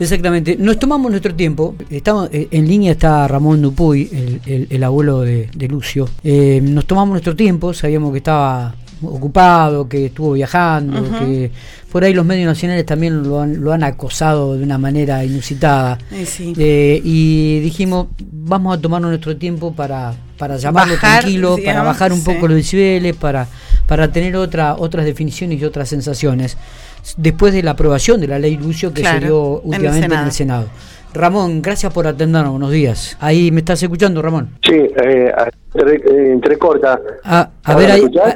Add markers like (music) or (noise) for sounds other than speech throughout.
Exactamente. Nos tomamos nuestro tiempo. Estamos eh, en línea está Ramón Dupuy, el, abuelo de, Lucio. Eh, nos tomamos nuestro tiempo. Sabíamos que estaba ocupado, que estuvo viajando, que por ahí los medios nacionales también lo han, lo han acosado de una manera inusitada. Eh, y dijimos, vamos a tomarnos nuestro tiempo para, para llamarlo tranquilo, para bajar un poco los decibeles, para, para tener otra, otras definiciones y otras sensaciones. Después de la aprobación de la ley Lucio que se dio últimamente en el Senado. Ramón, gracias por atendernos. Buenos días. Ahí me estás escuchando, Ramón. Sí, eh, entrecorta. Ah, a, ver,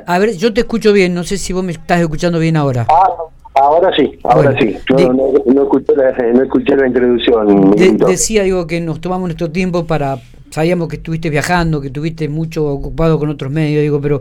a, ver, yo te escucho bien. No sé si vos me estás escuchando bien ahora. Ah, ahora sí, ahora sí. No, no, escuché la, no, escuché la, introducción. decía, digo, que nos tomamos nuestro tiempo para. Sabíamos que estuviste viajando, que estuviste mucho ocupado con otros medios, digo, pero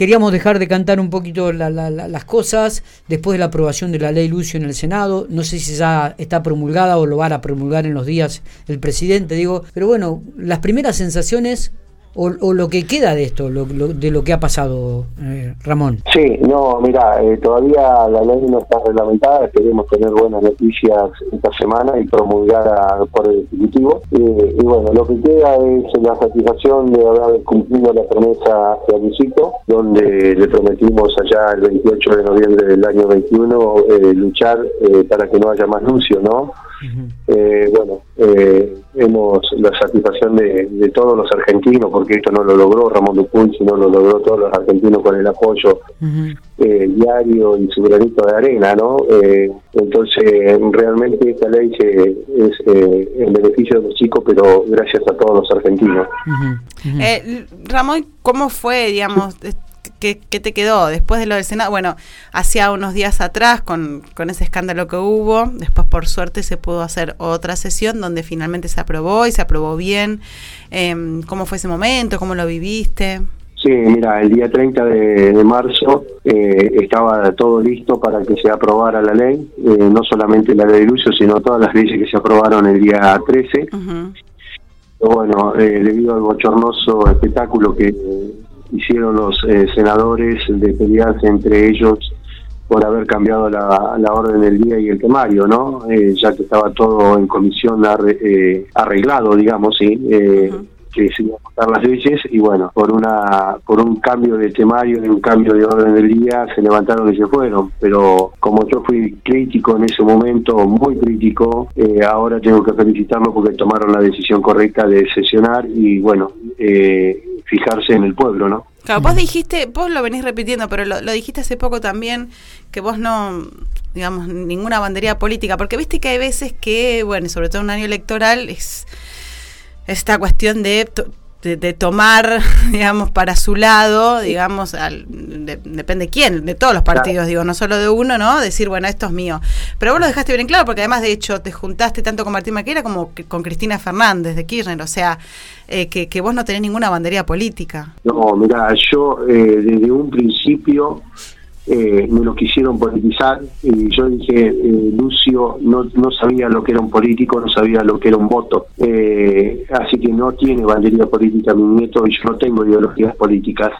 Queríamos dejar de cantar un poquito las cosas después de la aprobación de la ley Lucio en el Senado. No sé si ya está promulgada o lo van a promulgar en los días el presidente, digo. Pero bueno, las primeras sensaciones o, lo que queda de esto, de lo que ha pasado, eh, Ramón. Sí, no, mira, eh, todavía la ley no está reglamentada, esperemos tener buenas noticias esta semana y promulgar por el Ejecutivo. Eh, y bueno, lo que queda es la satisfacción de haber cumplido la promesa hacia Luisito, donde le prometimos allá el 28 de noviembre del año 21 luchar para que no haya más Lucio, ¿no? eh, bueno, eh, hemos la satisfacción de, todos los argentinos, porque esto no lo logró Ramón Dupuy, sino lo logró todos los argentinos con el apoyo eh, diario y su granito de arena, ¿no? Eh, entonces, realmente esta ley se, es eh, en beneficio de los chicos, pero gracias a todos los argentinos. Ramón, ¿cómo fue, digamos, ¿Qué, te quedó después de lo del Senado? Bueno, hacía unos días atrás, con, con, ese escándalo que hubo, después por suerte se pudo hacer otra sesión donde finalmente se aprobó y se aprobó bien. Em, ¿Cómo fue ese momento? ¿Cómo lo viviste? Sí, mira, el día 30 de, marzo eh, estaba todo listo para que se aprobara la ley, eh, no solamente la ley de Lucio, sino todas las leyes que se aprobaron el día 13. Bueno, eh, debido al bochornoso espectáculo que hicieron los eh, senadores de pelearse entre ellos por haber cambiado la, la, orden del día y el temario, ¿no? Eh, ya que estaba todo en comisión eh, arreglado, digamos, sí, que se iban a votar las leyes y bueno, por una por un cambio de temario y un cambio de orden del día se levantaron y se fueron. Pero como yo fui crítico en ese momento, muy crítico, ahora tengo que felicitarlo porque tomaron la decisión correcta de sesionar y bueno. Eh, fijarse en el pueblo, ¿no? Claro, vos dijiste, vos lo venís repitiendo, pero lo, dijiste hace poco también, que vos no, digamos, ninguna bandería política, porque viste que hay veces que, bueno, sobre todo en un año electoral, es esta cuestión de de, tomar, (laughs) digamos, para su lado, digamos, al, depende quién, de todos los partidos, digo, no solo de uno, ¿no? Decir, bueno, esto es mío. Pero vos lo dejaste bien claro, porque además, de hecho, te juntaste tanto con Martín Maquera como con Cristina Fernández de Kirchner, o sea, eh, que, que, vos no tenés ninguna bandería política. No, mira, yo eh, desde un principio eh, me lo quisieron politizar y yo dije, eh, Lucio no, no sabía lo que era un político, no sabía lo que era un voto, eh, así que no tiene bandería política mi nieto y yo no tengo ideologías políticas.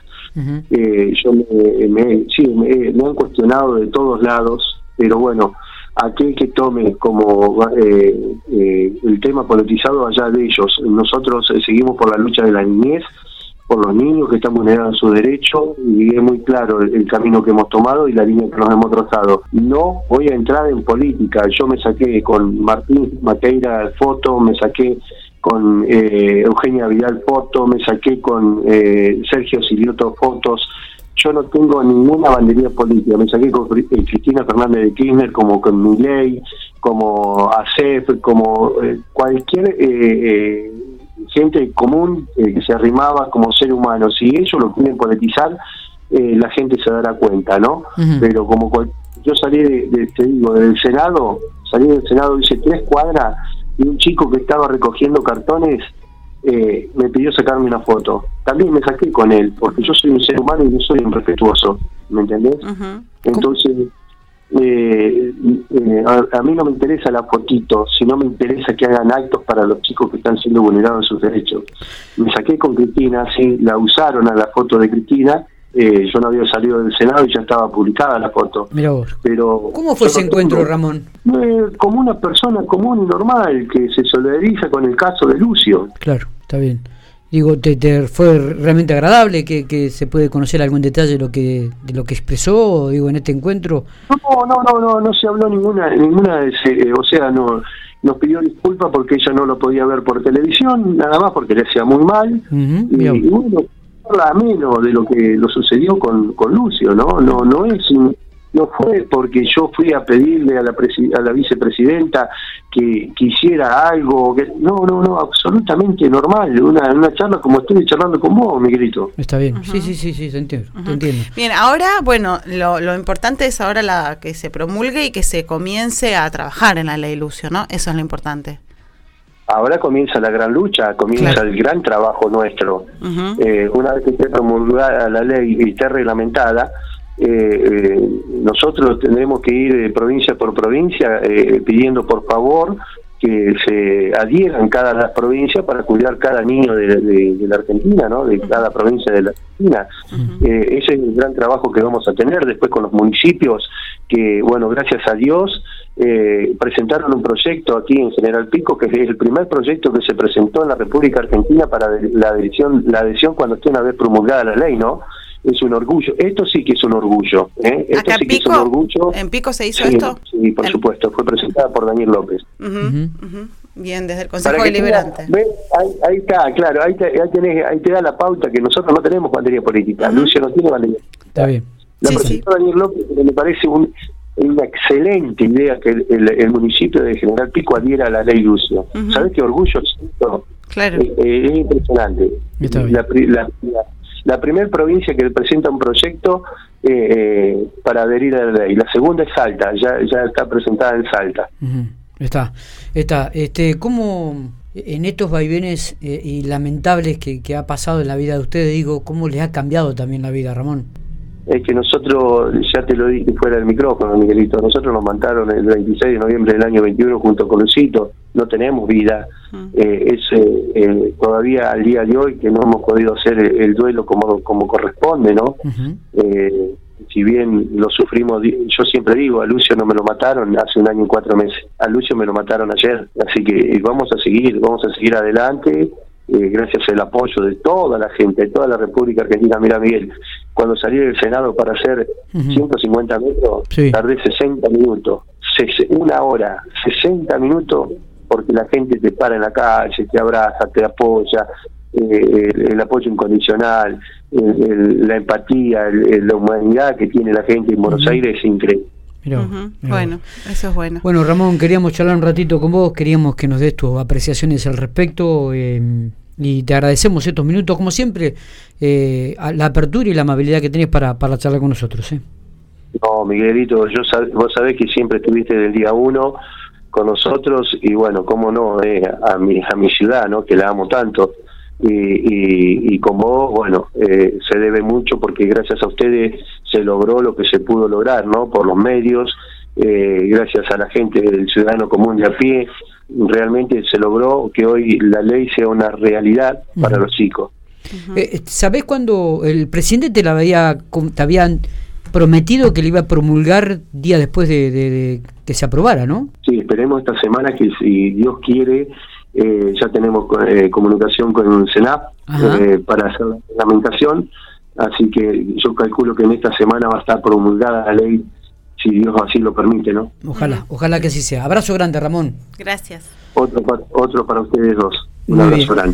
Eh, yo me, sí, me, han cuestionado de todos lados, pero bueno, aquel que tome como el tema politizado allá de ellos, nosotros seguimos por la lucha de la niñez, por los niños que están vulnerando sus derechos y es muy claro el, camino que hemos tomado y la línea que nos hemos trazado. No voy a entrar en política, yo me saqué con Martín Maqueira foto, me saqué con eh, Eugenia Vidal foto, me saqué con eh, Sergio Silioto fotos, yo no tengo ninguna bandería política, me saqué con eh, Cristina Fernández de Kirchner, como con Miley, como ACEF, como cualquier gente común eh, que se arrimaba como ser humano. Si ellos lo quieren politizar, eh, la gente se dará cuenta, ¿no? Pero como yo salí de, te digo, del Senado, salí del Senado, hice tres cuadras y un chico que estaba recogiendo cartones eh, me pidió sacarme una foto. También me saqué con él, porque yo soy un ser humano y no soy un respetuoso, ¿me entendés? Entonces eh, eh a, mí no me interesa la fotito, sino me interesa que hagan actos para los chicos que están siendo vulnerados en sus derechos. Me saqué con Cristina, sí, la usaron a la foto de Cristina Eh, yo no había salido del Senado y ya estaba publicada la foto. Mira vos. Pero ¿Cómo fue ese encuentro, tengo- Ramón? Eh, como una persona común y normal que se solidariza con el caso de Lucio. Claro, está bien. Digo, ¿te, te fue realmente agradable que, que se puede conocer algún detalle de lo que de lo que expresó, digo, en este encuentro? No, no, no, no, no se habló ninguna, ninguna, de ese- eh, o sea, no nos pidió disculpas porque ella no lo podía ver por televisión, nada más porque le hacía muy mal. Y, y bueno, habla menos de lo que lo sucedió con, con Lucio, ¿no? No, no es un- no fue porque yo fui a pedirle a la presi- a la vicepresidenta que quisiera algo, que, no, no, no, absolutamente normal, una, una charla como estoy charlando con vos, Miguelito. Está bien. Sí, sí, sí, sí, te entiendo. te entiendo. Bien, ahora, bueno, lo, lo importante es ahora la que se promulgue y que se comience a trabajar en la ley Lucio, ¿no? Eso es lo importante. Ahora comienza la gran lucha, comienza Claro. el gran trabajo nuestro. Eh, una vez que esté promulgada la ley y esté reglamentada, eh, nosotros tendremos que ir eh, provincia por provincia eh, pidiendo por favor que se adhieran cada las provincias para cuidar cada niño de, de- de la Argentina, ¿no? de cada provincia de la Argentina. Eh, ese es el gran trabajo que vamos a tener después con los municipios, que, bueno, gracias a Dios, eh, presentaron un proyecto aquí en General Pico, que es el primer proyecto que se presentó en la República Argentina para la adhesión, la adhesión cuando esté una vez promulgada la ley, ¿no? Es un orgullo. Esto sí que es un orgullo. ¿eh? Esto sí en que es un Pico, orgullo. en Pico se hizo Sí, esto. Sí, por En- supuesto. Fue presentada por Daniel López. Ujú, Ujú. ujú. Bien, desde el Consejo que Deliberante. tenga- ahí, ahí está, claro, ahí te, ahí, tenés- ahí te da la pauta que nosotros no tenemos bandería política. Ujú. Lucio no tiene bandería Está bien. La Sí, presentó Daniel López, pero me parece un- una excelente idea que el, el- el municipio de General Pico adhiera a la ley Lucio. ¿Sabes qué orgullo siento? Claro. Eh, eh, es impresionante. Está bien. La, la, la, la primera provincia que presenta un proyecto eh, eh, para adherir a la ley. La segunda es Salta, ya, ya está presentada en Salta. Está, está. Este, ¿Cómo en estos vaivenes eh, y lamentables que, que ha pasado en la vida de ustedes, digo, cómo les ha cambiado también la vida, Ramón? Es que nosotros, ya te lo dije fuera del micrófono, Miguelito, nosotros nos mataron el 26 de noviembre del año 21 junto con Lucito, no tenemos vida, eh, es eh, eh, todavía al día de hoy que no hemos podido hacer el, el duelo como, como corresponde, ¿no? Eh, si bien lo sufrimos, di- yo siempre digo, a Lucio no me lo mataron hace un año y cuatro meses, a Lucio me lo mataron ayer, así que eh, vamos a seguir, vamos a seguir adelante, eh, gracias al apoyo de toda la gente, de toda la República Argentina. Mira, Miguel, cuando salí del Senado para hacer Ujú. 150 metros, Sí. tardé 60 minutos, una hora, 60 minutos, porque la gente te para en la calle, te abraza, te apoya, eh, el, el apoyo incondicional, el- el- la empatía, el- el- la humanidad que tiene la gente en Buenos. Aires es increíble. Mirá. Bueno, eso es bueno. Bueno, Ramón, queríamos charlar un ratito con vos, queríamos que nos des tus apreciaciones al respecto eh, y te agradecemos estos minutos, como siempre, eh, la apertura y la amabilidad que tenés para, para charlar con nosotros. ¿eh? No, Miguelito, yo sab- vos sabés que siempre estuviste del día uno con nosotros y bueno, cómo no, eh, a, mi, a mi ciudad, ¿no? que la amo tanto. Y, y, y con vos, bueno, eh, se debe mucho porque gracias a ustedes se logró lo que se pudo lograr, ¿no? Por los medios, eh, gracias a la gente del ciudadano común de a pie, realmente se logró que hoy la ley sea una realidad para los chicos. Eh, ¿Sabés cuando el presidente te, la había, te habían prometido que le iba a promulgar día después de, de- de que se aprobara, no? Sí, esperemos esta semana que si Dios quiere, eh, ya tenemos eh, comunicación con el CENAP eh, para hacer la reglamentación, así que yo calculo que en esta semana va a estar promulgada la ley, si Dios así lo permite, ¿no? Ojalá, ojalá que así sea. Abrazo grande, Ramón. Gracias. Otro, otro para ustedes dos. Un Muy abrazo bien. grande.